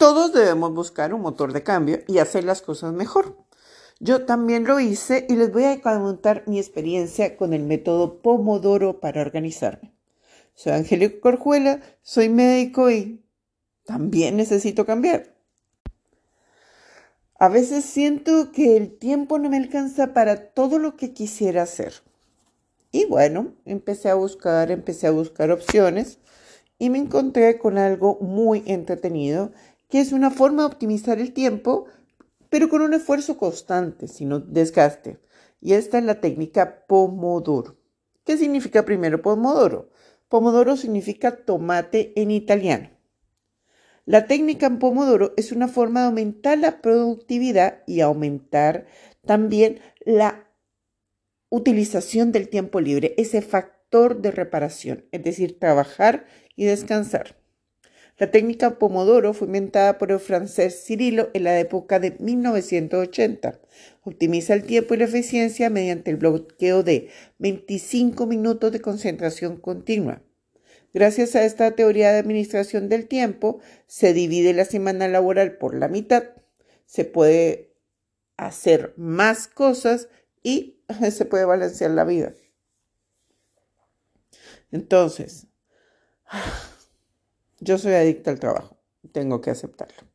Todos debemos buscar un motor de cambio y hacer las cosas mejor. Yo también lo hice y les voy a contar mi experiencia con el método Pomodoro para organizarme. Soy Angélica Corjuela, soy médico y también necesito cambiar. A veces siento que el tiempo no me alcanza para todo lo que quisiera hacer. Y bueno, empecé a buscar, empecé a buscar opciones y me encontré con algo muy entretenido, que es una forma de optimizar el tiempo pero con un esfuerzo constante, sino desgaste. Y esta es la técnica Pomodoro. ¿Qué significa primero Pomodoro? Pomodoro significa tomate en italiano. La técnica en Pomodoro es una forma de aumentar la productividad y aumentar también la utilización del tiempo libre, ese factor de reparación, es decir, trabajar y descansar. La técnica Pomodoro fue inventada por el francés Cirilo en la época de 1980. Optimiza el tiempo y la eficiencia mediante el bloqueo de 25 minutos de concentración continua. Gracias a esta teoría de administración del tiempo, se divide la semana laboral por la mitad. Se puede hacer más cosas y se puede balancear la vida. Entonces, yo soy adicta al trabajo, tengo que aceptarlo.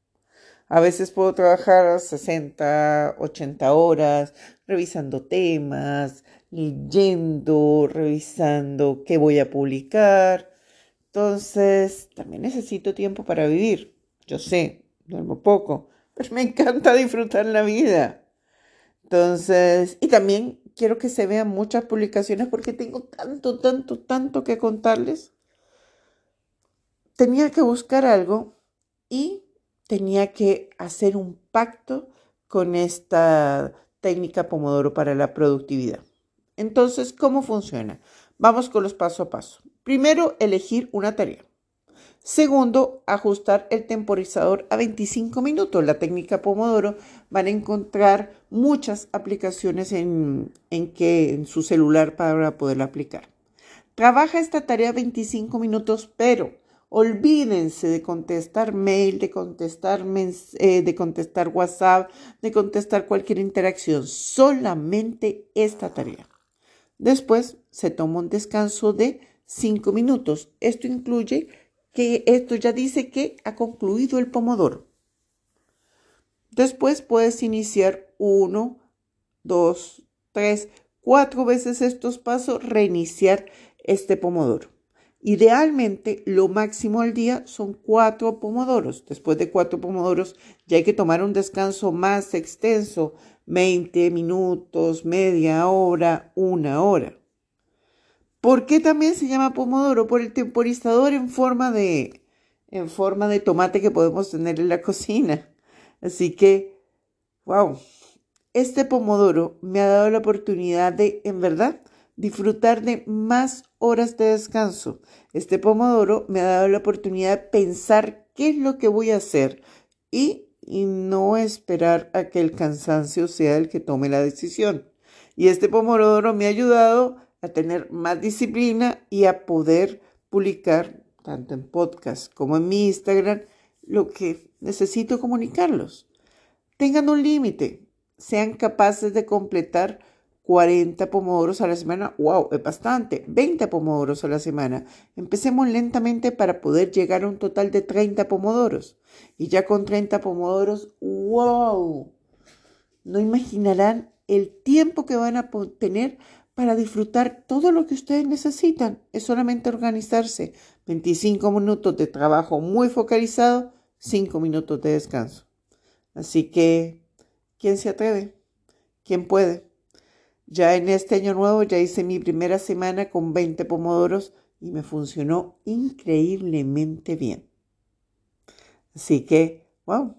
A veces puedo trabajar 60, 80 horas revisando temas, leyendo, revisando qué voy a publicar. Entonces, también necesito tiempo para vivir. Yo sé, duermo poco, pero me encanta disfrutar la vida. Entonces, y también quiero que se vean muchas publicaciones porque tengo tanto, tanto, tanto que contarles tenía que buscar algo y tenía que hacer un pacto con esta técnica Pomodoro para la productividad. Entonces, ¿cómo funciona? Vamos con los paso a paso. Primero, elegir una tarea. Segundo, ajustar el temporizador a 25 minutos. La técnica Pomodoro van a encontrar muchas aplicaciones en, en, que, en su celular para poderla aplicar. Trabaja esta tarea 25 minutos, pero Olvídense de contestar mail, de contestar, eh, de contestar WhatsApp, de contestar cualquier interacción, solamente esta tarea. Después se toma un descanso de 5 minutos. Esto incluye que esto ya dice que ha concluido el pomodoro. Después puedes iniciar uno, dos, tres, cuatro veces estos pasos, reiniciar este pomodoro. Idealmente, lo máximo al día son cuatro pomodoros. Después de cuatro pomodoros, ya hay que tomar un descanso más extenso, 20 minutos, media hora, una hora. ¿Por qué también se llama pomodoro? Por el temporizador en forma de, en forma de tomate que podemos tener en la cocina. Así que, wow, este pomodoro me ha dado la oportunidad de, en verdad, disfrutar de más horas de descanso. Este pomodoro me ha dado la oportunidad de pensar qué es lo que voy a hacer y, no esperar a que el cansancio sea el que tome la decisión. Y este pomodoro me ha ayudado a tener más disciplina y a poder publicar tanto en podcast como en mi Instagram lo que necesito comunicarlos. Tengan un límite, sean capaces de completar 40 pomodoros a la semana, wow, es bastante, 20 pomodoros a la semana. Empecemos lentamente para poder llegar a un total de 30 pomodoros. Y ya con 30 pomodoros, wow, no imaginarán el tiempo que van a tener para disfrutar todo lo que ustedes necesitan. Es solamente organizarse. 25 minutos de trabajo muy focalizado, 5 minutos de descanso. Así que, ¿quién se atreve? ¿Quién puede? Ya en este año nuevo ya hice mi primera semana con 20 pomodoros y me funcionó increíblemente bien. Así que, wow,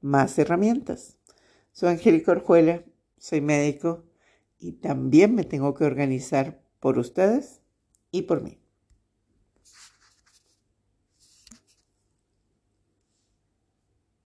más herramientas. Soy Angélica Orjuela, soy médico y también me tengo que organizar por ustedes y por mí.